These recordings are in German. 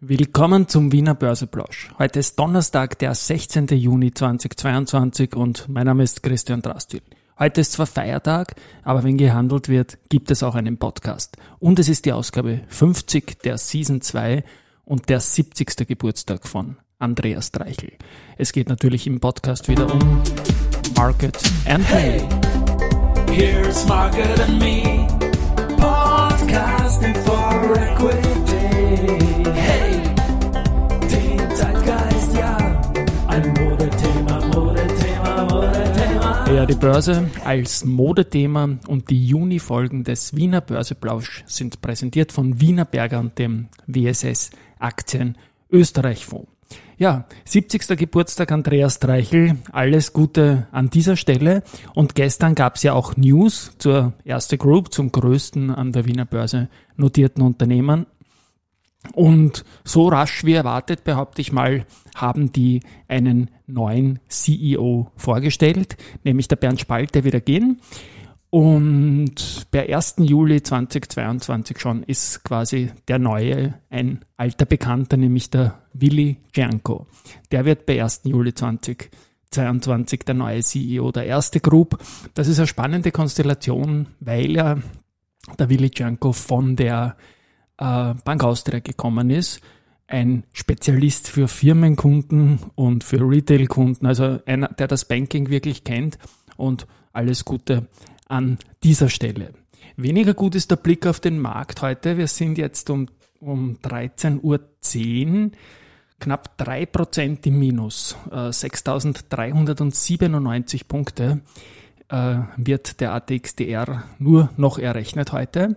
Willkommen zum Wiener Börseplausch. Heute ist Donnerstag, der 16. Juni 2022 und mein Name ist Christian Drastil. Heute ist zwar Feiertag, aber wenn gehandelt wird, gibt es auch einen Podcast. Und es ist die Ausgabe 50 der Season 2 und der 70. Geburtstag von Andreas Dreichel. Es geht natürlich im Podcast wieder um Market and Me. Here's Market and Me, podcasting for equity. Die Börse als Modethema und die Juni-Folgen des Wiener Börseplausch sind präsentiert von Wiener Berger und dem WSS Aktien Österreich Fonds. Ja, 70. Geburtstag Andreas Dreichel. Alles Gute an dieser Stelle. Und gestern gab es ja auch News zur Erste Group, zum größten an der Wiener Börse notierten Unternehmen. Und so rasch wie erwartet, behaupte ich mal, haben die einen neuen CEO vorgestellt, nämlich der Bernd Spalt, der wieder gehen. Und per 1. Juli 2022 schon ist quasi der neue, ein alter Bekannter, nämlich der Willi Janko. Der wird per 1. Juli 2022 der neue CEO der erste Group. Das ist eine spannende Konstellation, weil ja der Willi Janko von der äh, Bank Austria gekommen ist. Ein Spezialist für Firmenkunden und für Retailkunden, also einer, der das Banking wirklich kennt und alles Gute an dieser Stelle. Weniger gut ist der Blick auf den Markt heute. Wir sind jetzt um, um 13.10 Uhr knapp 3% im Minus. Äh, 6.397 Punkte äh, wird der ATXDR nur noch errechnet heute.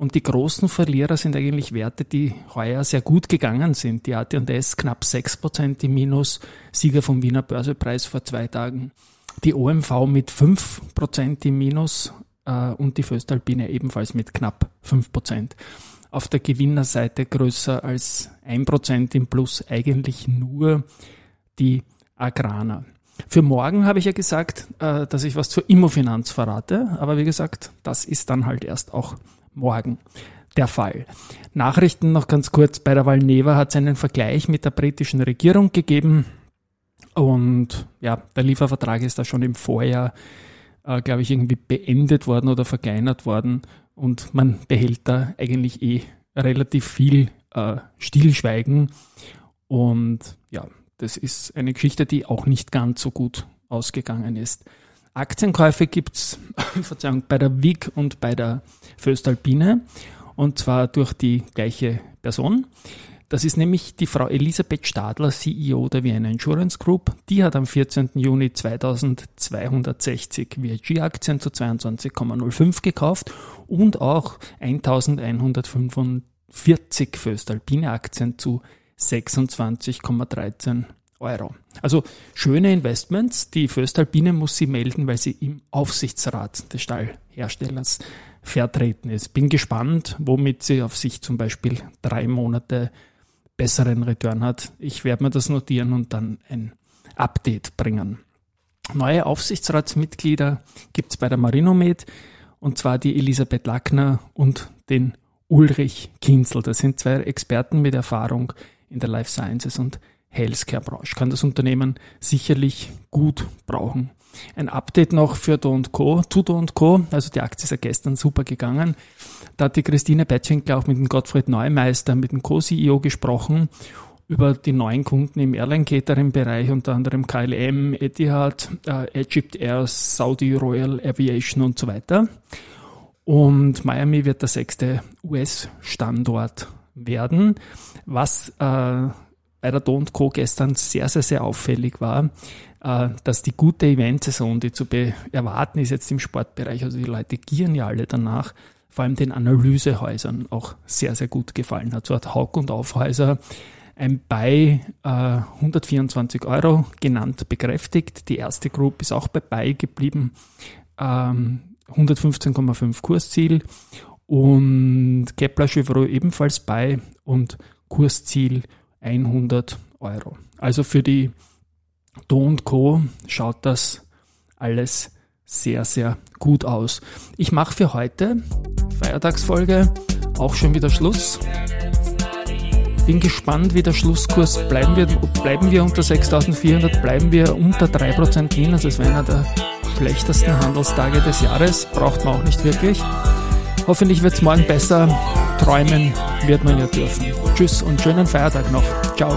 Und die großen Verlierer sind eigentlich Werte, die heuer sehr gut gegangen sind. Die AT&S knapp 6% im Minus, Sieger vom Wiener Börsepreis vor zwei Tagen die OMV mit 5% im Minus äh, und die Föstalpine ebenfalls mit knapp 5%. Auf der Gewinnerseite größer als 1% im Plus eigentlich nur die Agrana. Für morgen habe ich ja gesagt, äh, dass ich was zur Immofinanz verrate, aber wie gesagt, das ist dann halt erst auch morgen der Fall. Nachrichten noch ganz kurz. Bei der Valneva hat es einen Vergleich mit der britischen Regierung gegeben. Und ja, der Liefervertrag ist da schon im Vorjahr, äh, glaube ich, irgendwie beendet worden oder verkleinert worden. Und man behält da eigentlich eh relativ viel äh, Stillschweigen. Und ja, das ist eine Geschichte, die auch nicht ganz so gut ausgegangen ist. Aktienkäufe gibt's Verzeihung, bei der WIG und bei der Föstalpine. Und zwar durch die gleiche Person. Das ist nämlich die Frau Elisabeth Stadler, CEO der Vienna Insurance Group. Die hat am 14. Juni 2260 VIG-Aktien zu 22,05 gekauft und auch 1145 Föstalpine-Aktien zu 26,13 Euro. Also schöne Investments. Die Föstalpine muss sie melden, weil sie im Aufsichtsrat des Stallherstellers vertreten ist. Bin gespannt, womit sie auf sich zum Beispiel drei Monate besseren Return hat. Ich werde mir das notieren und dann ein Update bringen. Neue Aufsichtsratsmitglieder gibt es bei der Marinomed und zwar die Elisabeth Lackner und den Ulrich Kinzel. Das sind zwei Experten mit Erfahrung in der Life Sciences und Healthcare Branche. Kann das Unternehmen sicherlich gut brauchen. Ein Update noch für Do Co. Zu Do Co. Also die Aktie ist ja gestern super gegangen. Da hat die Christine Bettwinkler auch mit dem Gottfried Neumeister, mit dem Co-CEO gesprochen über die neuen Kunden im Airline-Catering-Bereich, unter anderem KLM, Etihad, äh, Egypt Air, Saudi Royal Aviation und so weiter. Und Miami wird der sechste US-Standort werden, was äh, bei der Don't Co gestern sehr, sehr, sehr auffällig war, äh, dass die gute Eventsaison, die zu erwarten ist jetzt im Sportbereich, also die Leute gieren ja alle danach, vor allem den Analysehäusern auch sehr, sehr gut gefallen hat. So hat Haug und Aufhäuser ein Buy äh, 124 Euro genannt, bekräftigt. Die erste Group ist auch bei Buy geblieben, ähm, 115,5 Kursziel und Kepler Chevreux ebenfalls bei und Kursziel 100 Euro. Also für die Do und Co schaut das alles sehr, sehr gut aus. Ich mache für heute Feiertagsfolge auch schon wieder Schluss. Bin gespannt, wie der Schlusskurs bleiben wird. Bleiben wir unter 6400, bleiben wir unter 3% hin. Also es wäre einer der schlechtesten Handelstage des Jahres. Braucht man auch nicht wirklich. Hoffentlich wird es morgen besser. Träumen wird man ja dürfen. Tschüss und schönen Feiertag noch. Ciao.